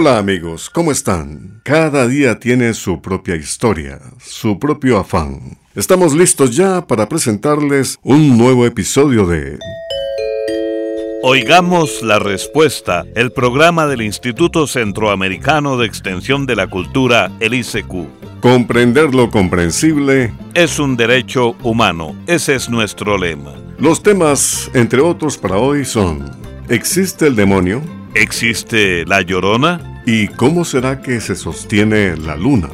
Hola amigos, ¿cómo están? Cada día tiene su propia historia, su propio afán. Estamos listos ya para presentarles un nuevo episodio de... Oigamos la respuesta, el programa del Instituto Centroamericano de Extensión de la Cultura, el ICQ. Comprender lo comprensible es un derecho humano, ese es nuestro lema. Los temas, entre otros para hoy, son ¿Existe el demonio? ¿Existe la llorona? ¿Y cómo será que se sostiene la luna?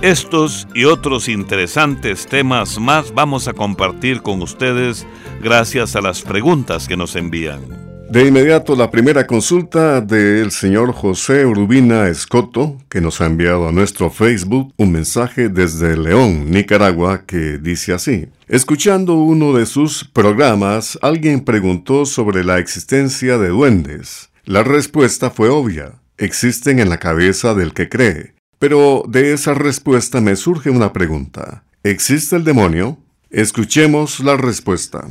Estos y otros interesantes temas más vamos a compartir con ustedes gracias a las preguntas que nos envían. De inmediato la primera consulta del señor José Urbina Escoto, que nos ha enviado a nuestro Facebook un mensaje desde León, Nicaragua, que dice así. Escuchando uno de sus programas, alguien preguntó sobre la existencia de duendes. La respuesta fue obvia. Existen en la cabeza del que cree. Pero de esa respuesta me surge una pregunta. ¿Existe el demonio? Escuchemos la respuesta.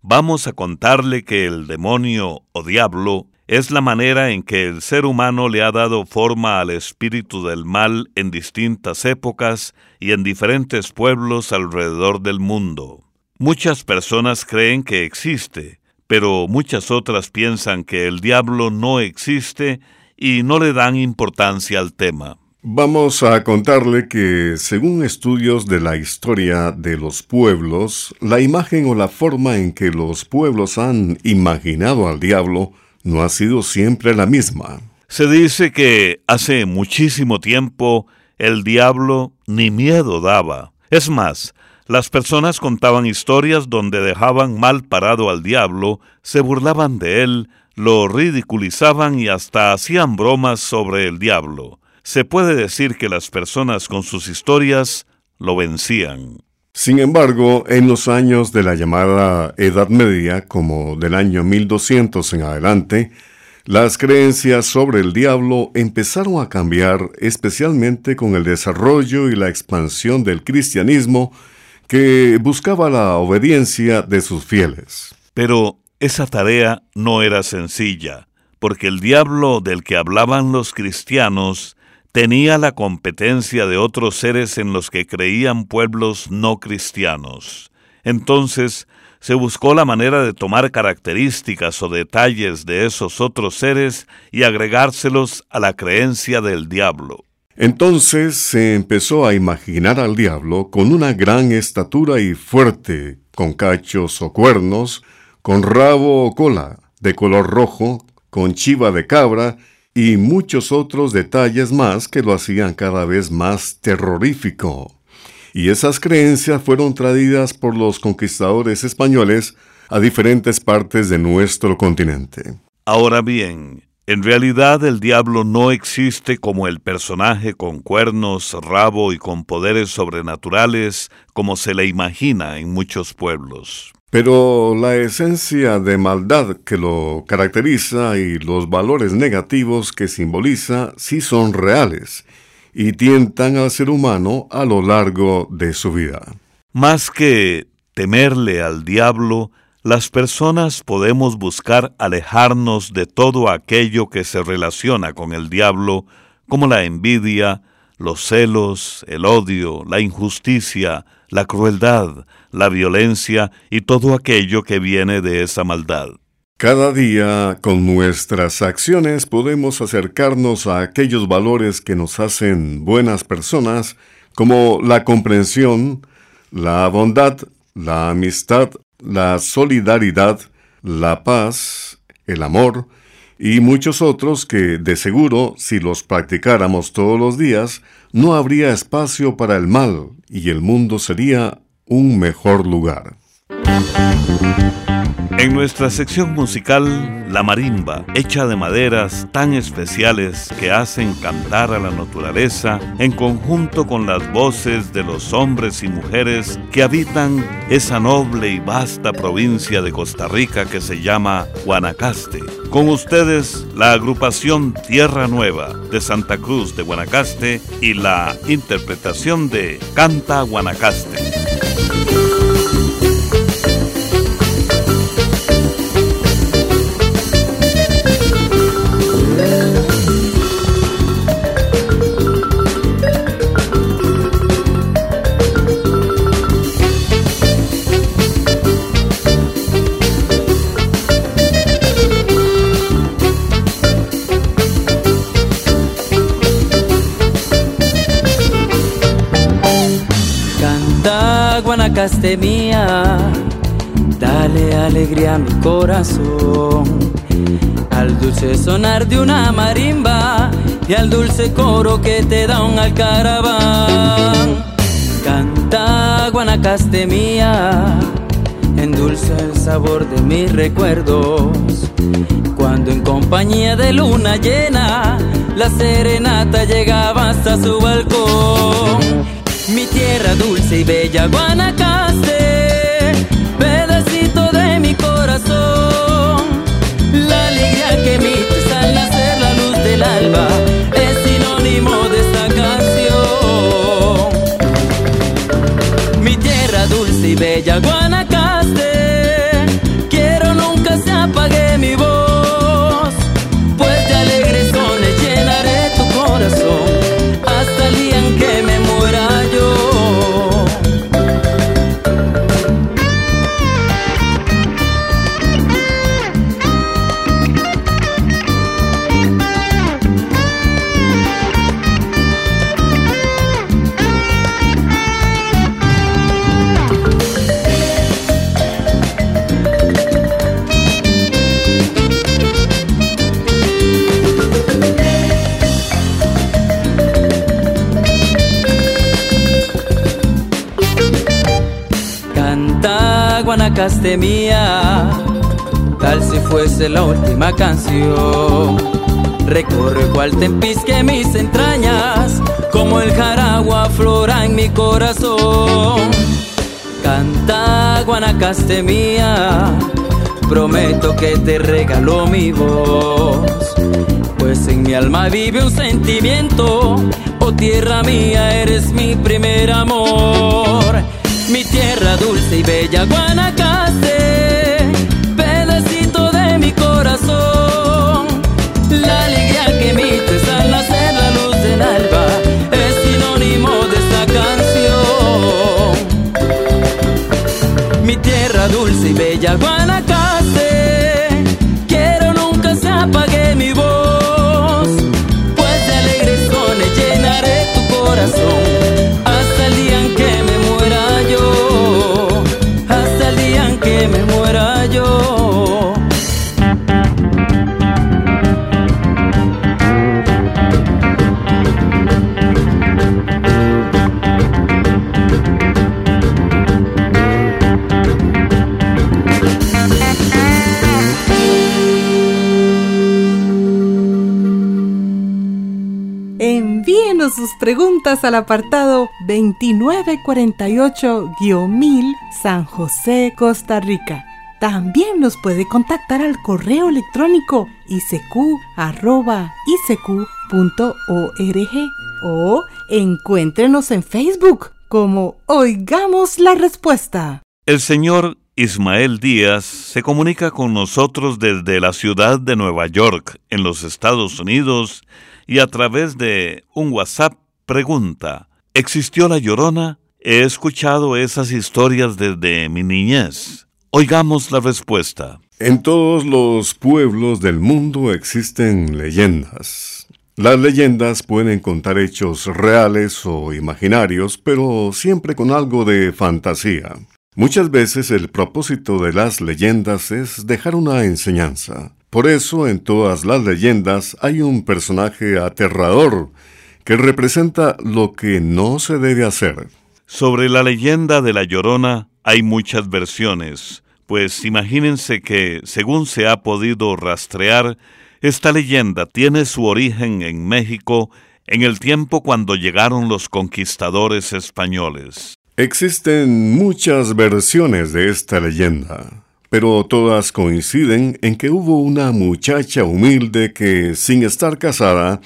Vamos a contarle que el demonio o diablo es la manera en que el ser humano le ha dado forma al espíritu del mal en distintas épocas y en diferentes pueblos alrededor del mundo. Muchas personas creen que existe, pero muchas otras piensan que el diablo no existe y no le dan importancia al tema. Vamos a contarle que, según estudios de la historia de los pueblos, la imagen o la forma en que los pueblos han imaginado al diablo no ha sido siempre la misma. Se dice que hace muchísimo tiempo el diablo ni miedo daba. Es más, las personas contaban historias donde dejaban mal parado al diablo, se burlaban de él, lo ridiculizaban y hasta hacían bromas sobre el diablo. Se puede decir que las personas con sus historias lo vencían. Sin embargo, en los años de la llamada Edad Media, como del año 1200 en adelante, las creencias sobre el diablo empezaron a cambiar especialmente con el desarrollo y la expansión del cristianismo que buscaba la obediencia de sus fieles. Pero esa tarea no era sencilla, porque el diablo del que hablaban los cristianos tenía la competencia de otros seres en los que creían pueblos no cristianos. Entonces, se buscó la manera de tomar características o detalles de esos otros seres y agregárselos a la creencia del diablo. Entonces se empezó a imaginar al diablo con una gran estatura y fuerte, con cachos o cuernos, con rabo o cola, de color rojo, con chiva de cabra y muchos otros detalles más que lo hacían cada vez más terrorífico. Y esas creencias fueron traídas por los conquistadores españoles a diferentes partes de nuestro continente. Ahora bien, en realidad el diablo no existe como el personaje con cuernos, rabo y con poderes sobrenaturales como se le imagina en muchos pueblos. Pero la esencia de maldad que lo caracteriza y los valores negativos que simboliza sí son reales y tientan al ser humano a lo largo de su vida. Más que temerle al diablo, las personas podemos buscar alejarnos de todo aquello que se relaciona con el diablo, como la envidia, los celos, el odio, la injusticia, la crueldad, la violencia y todo aquello que viene de esa maldad. Cada día, con nuestras acciones, podemos acercarnos a aquellos valores que nos hacen buenas personas, como la comprensión, la bondad, la amistad, la solidaridad, la paz, el amor y muchos otros que, de seguro, si los practicáramos todos los días, no habría espacio para el mal y el mundo sería un mejor lugar. En nuestra sección musical, la marimba, hecha de maderas tan especiales que hacen cantar a la naturaleza en conjunto con las voces de los hombres y mujeres que habitan esa noble y vasta provincia de Costa Rica que se llama Guanacaste. Con ustedes, la agrupación Tierra Nueva de Santa Cruz de Guanacaste y la interpretación de Canta Guanacaste. Guanacaste mía, dale alegría a mi corazón. Al dulce sonar de una marimba y al dulce coro que te da un alcaraván. Canta Guanacaste mía, endulce el sabor de mis recuerdos. Cuando en compañía de luna llena, la serenata llegaba hasta su balcón. Mi tierra dulce y bella Guanacaste, pedacito de mi corazón. La alegría que emites al nacer la luz del alba es sinónimo de esta canción. Mi tierra dulce y bella Guanacaste, quiero nunca se apague mi voz, Canta Guanacaste mía, tal si fuese la última canción. Recorre cual tempisque mis entrañas, como el jaragua flora en mi corazón. Canta Guanacaste mía, prometo que te regalo mi voz. Pues en mi alma vive un sentimiento, oh tierra mía, eres mi primer amor. Mi tierra dulce y bella Guanacaste, pedacito de mi corazón. La alegría que emites al nacer la luz del alba es sinónimo de esta canción. Mi tierra dulce y bella Guanacaste, yo. Envíenos sus preguntas al apartado 2948-1000 San José, Costa Rica. También nos puede contactar al correo electrónico isq.org o encuéntrenos en Facebook como Oigamos la Respuesta. El señor Ismael Díaz se comunica con nosotros desde la ciudad de Nueva York, en los Estados Unidos, y a través de un WhatsApp pregunta, ¿existió la llorona? He escuchado esas historias desde mi niñez. Oigamos la respuesta. En todos los pueblos del mundo existen leyendas. Las leyendas pueden contar hechos reales o imaginarios, pero siempre con algo de fantasía. Muchas veces el propósito de las leyendas es dejar una enseñanza. Por eso en todas las leyendas hay un personaje aterrador que representa lo que no se debe hacer. Sobre la leyenda de la Llorona hay muchas versiones, pues imagínense que, según se ha podido rastrear, esta leyenda tiene su origen en México en el tiempo cuando llegaron los conquistadores españoles. Existen muchas versiones de esta leyenda, pero todas coinciden en que hubo una muchacha humilde que, sin estar casada,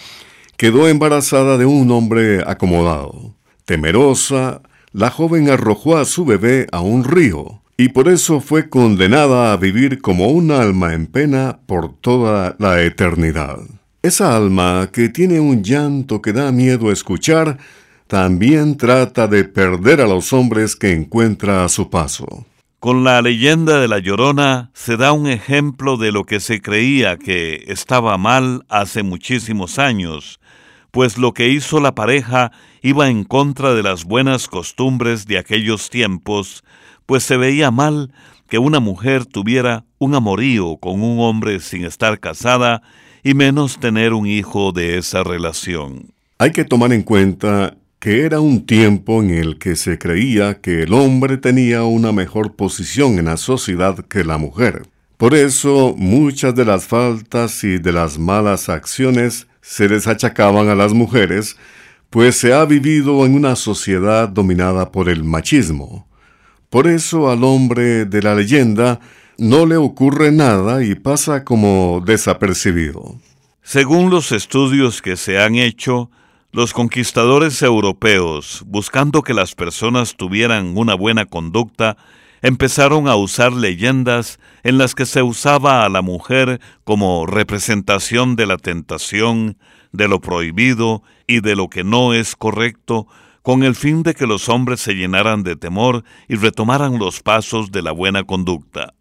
quedó embarazada de un hombre acomodado. Temerosa, la joven arrojó a su bebé a un río, y por eso fue condenada a vivir como un alma en pena por toda la eternidad. Esa alma que tiene un llanto que da miedo escuchar, también trata de perder a los hombres que encuentra a su paso. Con la leyenda de la Llorona se da un ejemplo de lo que se creía que estaba mal hace muchísimos años, pues lo que hizo la pareja iba en contra de las buenas costumbres de aquellos tiempos, pues se veía mal que una mujer tuviera un amorío con un hombre sin estar casada y menos tener un hijo de esa relación. Hay que tomar en cuenta que era un tiempo en el que se creía que el hombre tenía una mejor posición en la sociedad que la mujer. Por eso muchas de las faltas y de las malas acciones se les achacaban a las mujeres, pues se ha vivido en una sociedad dominada por el machismo. Por eso al hombre de la leyenda no le ocurre nada y pasa como desapercibido. Según los estudios que se han hecho, los conquistadores europeos, buscando que las personas tuvieran una buena conducta, empezaron a usar leyendas en las que se usaba a la mujer como representación de la tentación, de lo prohibido y de lo que no es correcto, con el fin de que los hombres se llenaran de temor y retomaran los pasos de la buena conducta.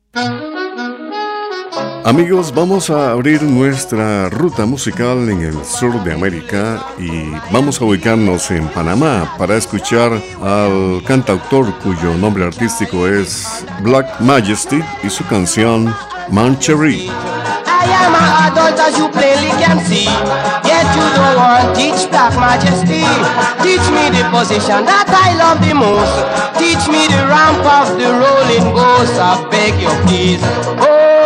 Amigos, vamos a abrir nuestra ruta musical en el sur de América y vamos a ubicarnos en Panamá para escuchar al cantautor cuyo nombre artístico es Black Majesty y su canción Manchery. I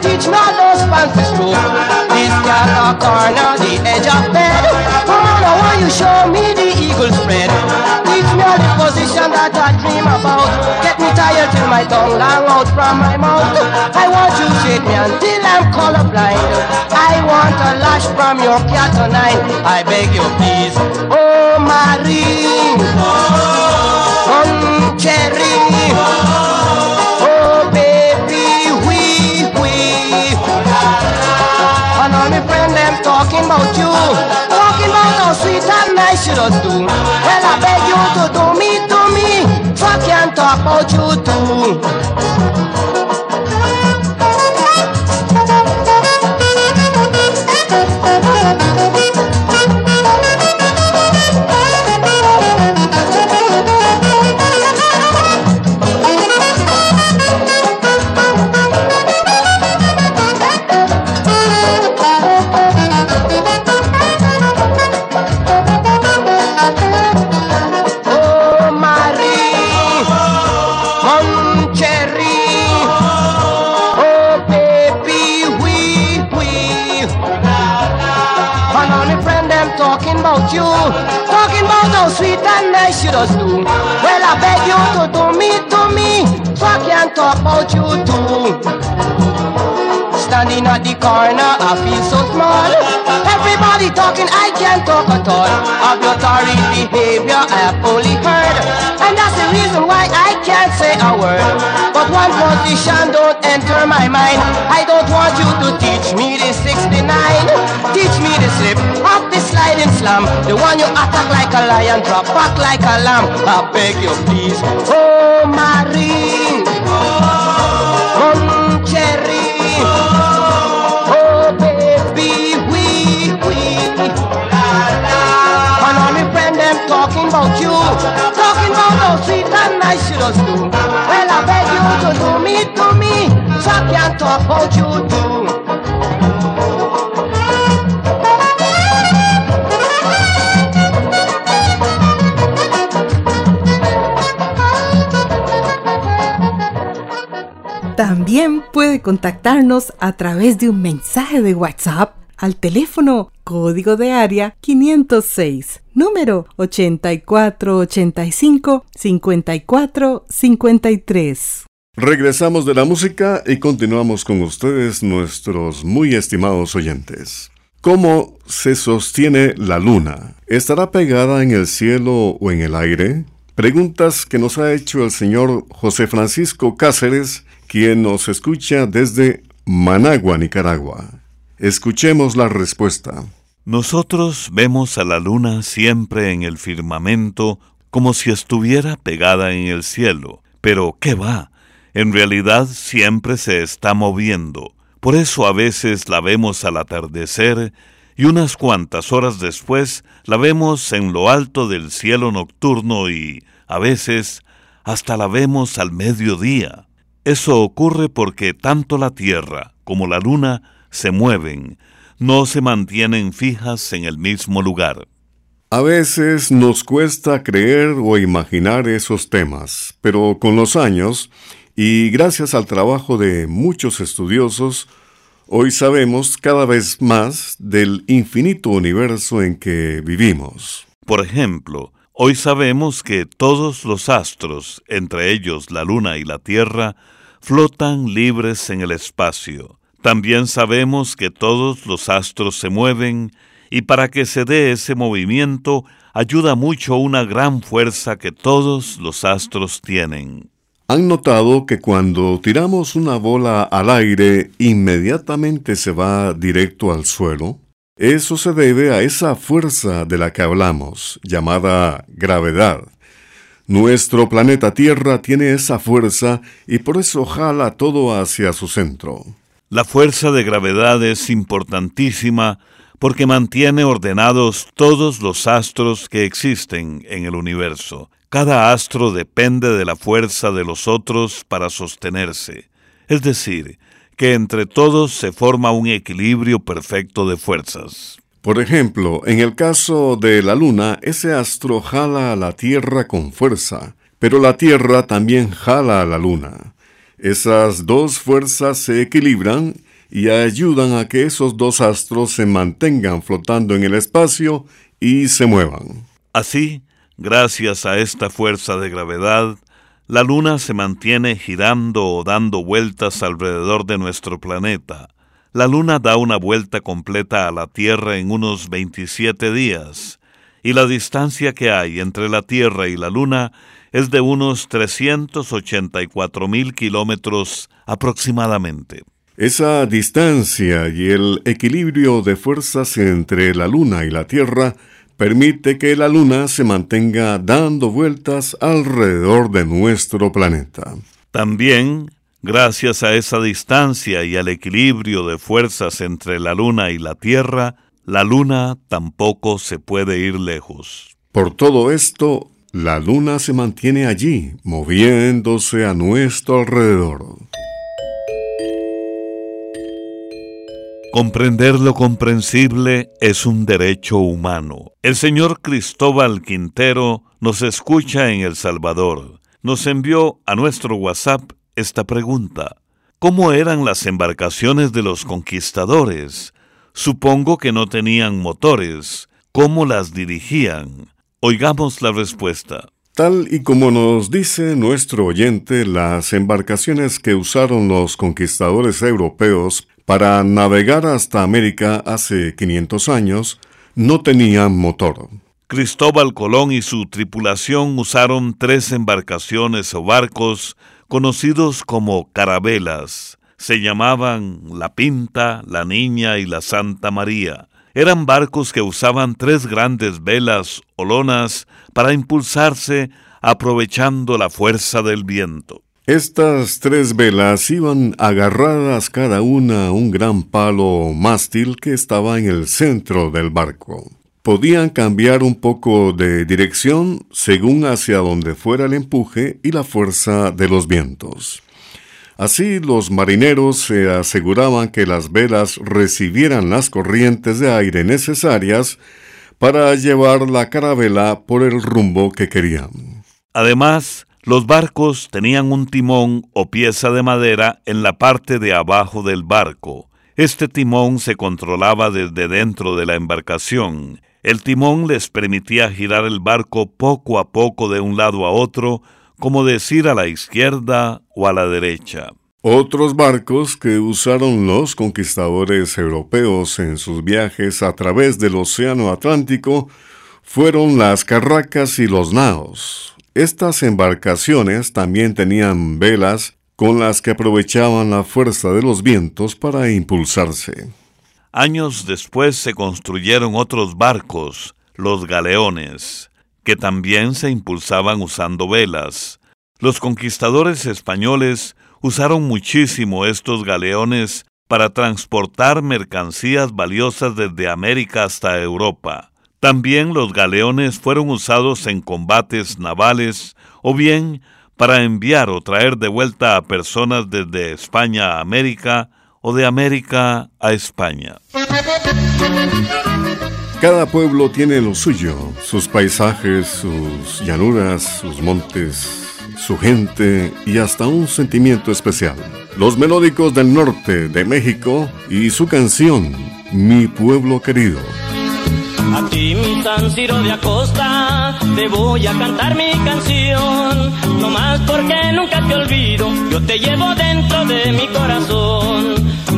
teach me those fancy strokes. This cat a corner, the edge of bed. On, I want you show me the eagle spread. Teach me all the position that I dream about. Get me tired till my tongue long out from my mouth. I want you shake me until I'm colorblind. I want a lash from your cat tonight. I beg you please. Oh, Marie. Oh, about you. Talking about how sweet and nice you do. Well, I beg you to do me, do me. I can talk about you too. Standing at the corner, I feel so small. Everybody talking, I can't talk at all. Torrid behavior, I have only heard. And that's the reason why I can't say a word. But one position don't enter my mind. I don't want you to teach me the 69. Teach me the slip of the sliding slam. The one you attack like a lion, drop back like a lamb. I beg you, please. Oh, Marie. También puede contactarnos a través de un mensaje de WhatsApp al teléfono código de área 506, número 8485-5453. Regresamos de la música y continuamos con ustedes, nuestros muy estimados oyentes. ¿Cómo se sostiene la luna? ¿Estará pegada en el cielo o en el aire? Preguntas que nos ha hecho el señor José Francisco Cáceres, quien nos escucha desde Managua, Nicaragua. Escuchemos la respuesta. Nosotros vemos a la luna siempre en el firmamento como si estuviera pegada en el cielo. Pero, ¿qué va? En realidad siempre se está moviendo. Por eso a veces la vemos al atardecer y unas cuantas horas después la vemos en lo alto del cielo nocturno y, a veces, hasta la vemos al mediodía. Eso ocurre porque tanto la Tierra como la Luna se mueven, no se mantienen fijas en el mismo lugar. A veces nos cuesta creer o imaginar esos temas, pero con los años, y gracias al trabajo de muchos estudiosos, Hoy sabemos cada vez más del infinito universo en que vivimos. Por ejemplo, hoy sabemos que todos los astros, entre ellos la Luna y la Tierra, flotan libres en el espacio. También sabemos que todos los astros se mueven y para que se dé ese movimiento ayuda mucho una gran fuerza que todos los astros tienen. ¿Han notado que cuando tiramos una bola al aire inmediatamente se va directo al suelo? Eso se debe a esa fuerza de la que hablamos, llamada gravedad. Nuestro planeta Tierra tiene esa fuerza y por eso jala todo hacia su centro. La fuerza de gravedad es importantísima porque mantiene ordenados todos los astros que existen en el universo. Cada astro depende de la fuerza de los otros para sostenerse, es decir, que entre todos se forma un equilibrio perfecto de fuerzas. Por ejemplo, en el caso de la Luna, ese astro jala a la Tierra con fuerza, pero la Tierra también jala a la Luna. Esas dos fuerzas se equilibran y ayudan a que esos dos astros se mantengan flotando en el espacio y se muevan. Así, Gracias a esta fuerza de gravedad, la Luna se mantiene girando o dando vueltas alrededor de nuestro planeta. La Luna da una vuelta completa a la Tierra en unos 27 días, y la distancia que hay entre la Tierra y la Luna es de unos 384 mil kilómetros aproximadamente. Esa distancia y el equilibrio de fuerzas entre la Luna y la Tierra permite que la Luna se mantenga dando vueltas alrededor de nuestro planeta. También, gracias a esa distancia y al equilibrio de fuerzas entre la Luna y la Tierra, la Luna tampoco se puede ir lejos. Por todo esto, la Luna se mantiene allí, moviéndose a nuestro alrededor. Comprender lo comprensible es un derecho humano. El señor Cristóbal Quintero nos escucha en El Salvador. Nos envió a nuestro WhatsApp esta pregunta. ¿Cómo eran las embarcaciones de los conquistadores? Supongo que no tenían motores. ¿Cómo las dirigían? Oigamos la respuesta. Tal y como nos dice nuestro oyente, las embarcaciones que usaron los conquistadores europeos para navegar hasta América hace 500 años, no tenían motor. Cristóbal Colón y su tripulación usaron tres embarcaciones o barcos conocidos como carabelas. Se llamaban La Pinta, La Niña y La Santa María. Eran barcos que usaban tres grandes velas o lonas para impulsarse aprovechando la fuerza del viento. Estas tres velas iban agarradas cada una a un gran palo mástil que estaba en el centro del barco. Podían cambiar un poco de dirección según hacia donde fuera el empuje y la fuerza de los vientos. Así los marineros se aseguraban que las velas recibieran las corrientes de aire necesarias para llevar la carabela por el rumbo que querían. Además, los barcos tenían un timón o pieza de madera en la parte de abajo del barco. Este timón se controlaba desde dentro de la embarcación. El timón les permitía girar el barco poco a poco de un lado a otro, como decir a la izquierda o a la derecha. Otros barcos que usaron los conquistadores europeos en sus viajes a través del Océano Atlántico fueron las carracas y los naos. Estas embarcaciones también tenían velas con las que aprovechaban la fuerza de los vientos para impulsarse. Años después se construyeron otros barcos, los galeones, que también se impulsaban usando velas. Los conquistadores españoles usaron muchísimo estos galeones para transportar mercancías valiosas desde América hasta Europa. También los galeones fueron usados en combates navales o bien para enviar o traer de vuelta a personas desde España a América o de América a España. Cada pueblo tiene lo suyo, sus paisajes, sus llanuras, sus montes, su gente y hasta un sentimiento especial. Los melódicos del norte de México y su canción, Mi pueblo querido. A ti, mi San Ciro de Acosta, te voy a cantar mi canción. No más porque nunca te olvido, yo te llevo dentro de mi corazón.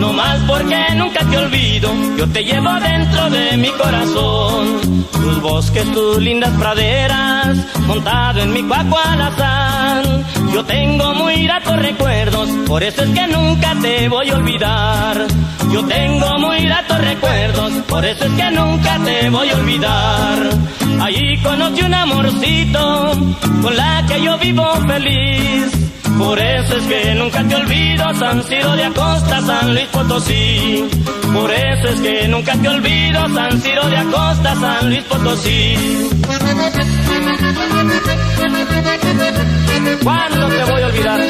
No más porque nunca te olvido, yo te llevo dentro de mi corazón. Tus bosques, tus lindas praderas, montado en mi cuacualazán. Yo tengo muy gratos recuerdos, por eso es que nunca te voy a olvidar. Yo tengo muy gratos recuerdos, por eso es que nunca te voy a olvidar. Allí conocí un amorcito con la que yo vivo feliz. Por eso es que nunca te olvido, San Ciro de Acosta, San Luis Potosí. Por eso es que nunca te olvido, San Ciro de Acosta, San Luis Potosí. ¿Cuándo te voy a olvidar?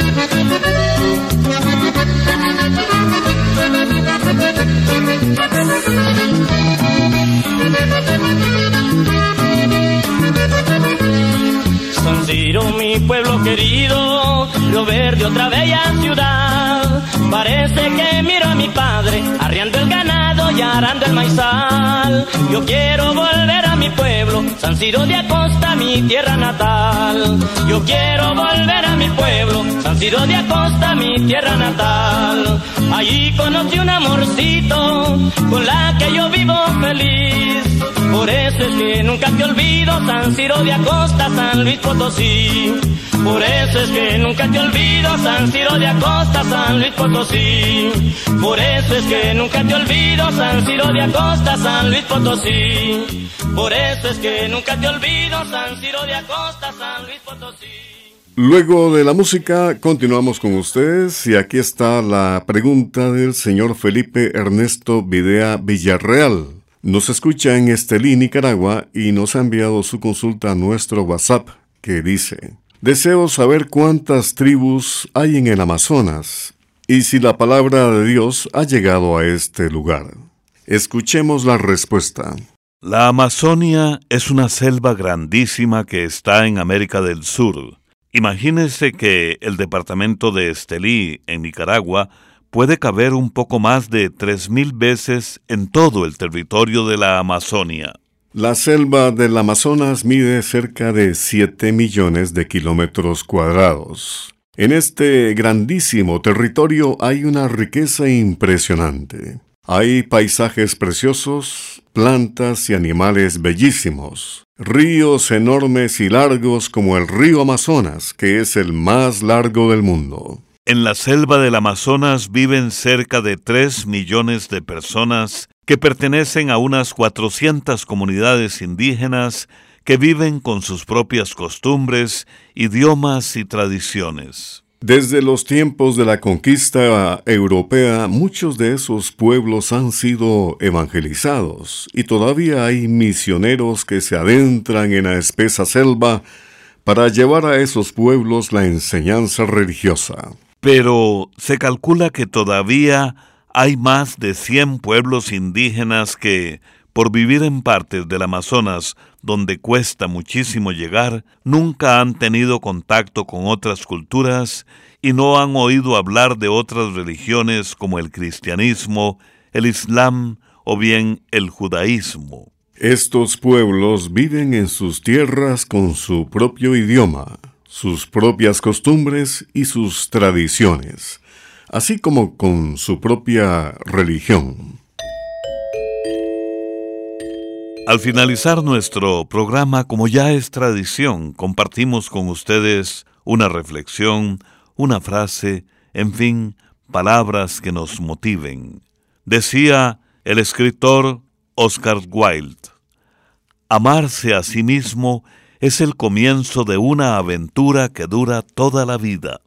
Otra bella ciudad. Parece que miro a mi padre arriando el ganado y arando el maizal. Yo quiero volver a mi pueblo, San Ciro de Acosta, mi tierra natal. Yo quiero volver a mi pueblo, San Ciro de Acosta, mi tierra natal. Allí conocí un amorcito con la que yo vivo feliz. Por eso es que nunca te olvido, San Ciro de Acosta, San Luis Potosí. Por eso es que nunca te olvido, San Ciro de Acosta, San Luis Potosí. Por eso es que nunca te olvido, San Ciro de Acosta, San Luis Potosí. Por eso es que nunca te olvido, San Ciro de Acosta, San Luis Potosí. Luego de la música, continuamos con ustedes y aquí está la pregunta del señor Felipe Ernesto Videa Villarreal. Nos escucha en Estelí, Nicaragua, y nos ha enviado su consulta a nuestro WhatsApp, que dice, Deseo saber cuántas tribus hay en el Amazonas y si la palabra de Dios ha llegado a este lugar. Escuchemos la respuesta. La Amazonia es una selva grandísima que está en América del Sur. Imagínese que el departamento de Estelí, en Nicaragua, puede caber un poco más de 3.000 veces en todo el territorio de la Amazonia. La selva del Amazonas mide cerca de 7 millones de kilómetros cuadrados. En este grandísimo territorio hay una riqueza impresionante. Hay paisajes preciosos, plantas y animales bellísimos, ríos enormes y largos como el río Amazonas, que es el más largo del mundo. En la selva del Amazonas viven cerca de 3 millones de personas que pertenecen a unas 400 comunidades indígenas que viven con sus propias costumbres, idiomas y tradiciones. Desde los tiempos de la conquista europea, muchos de esos pueblos han sido evangelizados y todavía hay misioneros que se adentran en la espesa selva para llevar a esos pueblos la enseñanza religiosa pero se calcula que todavía hay más de 100 pueblos indígenas que, por vivir en partes del Amazonas donde cuesta muchísimo llegar, nunca han tenido contacto con otras culturas y no han oído hablar de otras religiones como el cristianismo, el islam o bien el judaísmo. Estos pueblos viven en sus tierras con su propio idioma, sus propias costumbres y sus tradiciones, así como con su propia religión. Al finalizar nuestro programa, como ya es tradición, compartimos con ustedes una reflexión, una frase, en fin, palabras que nos motiven. Decía el escritor Oscar Wilde, amarse a sí mismo es el comienzo de una aventura que dura toda la vida.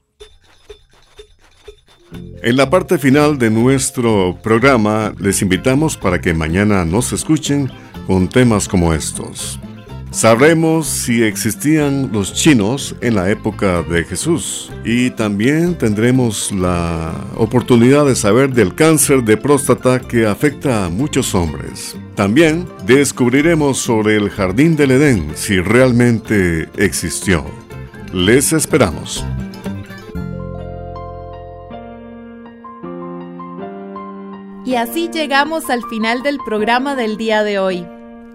En la parte final de nuestro programa les invitamos para que mañana nos escuchen con temas como estos. Sabremos si existían los chinos en la época de Jesús y también tendremos la oportunidad de saber del cáncer de próstata que afecta a muchos hombres. También descubriremos sobre el jardín del Edén si realmente existió. Les esperamos. Y así llegamos al final del programa del día de hoy.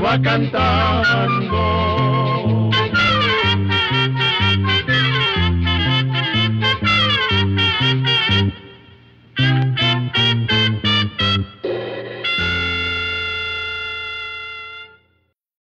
va cantando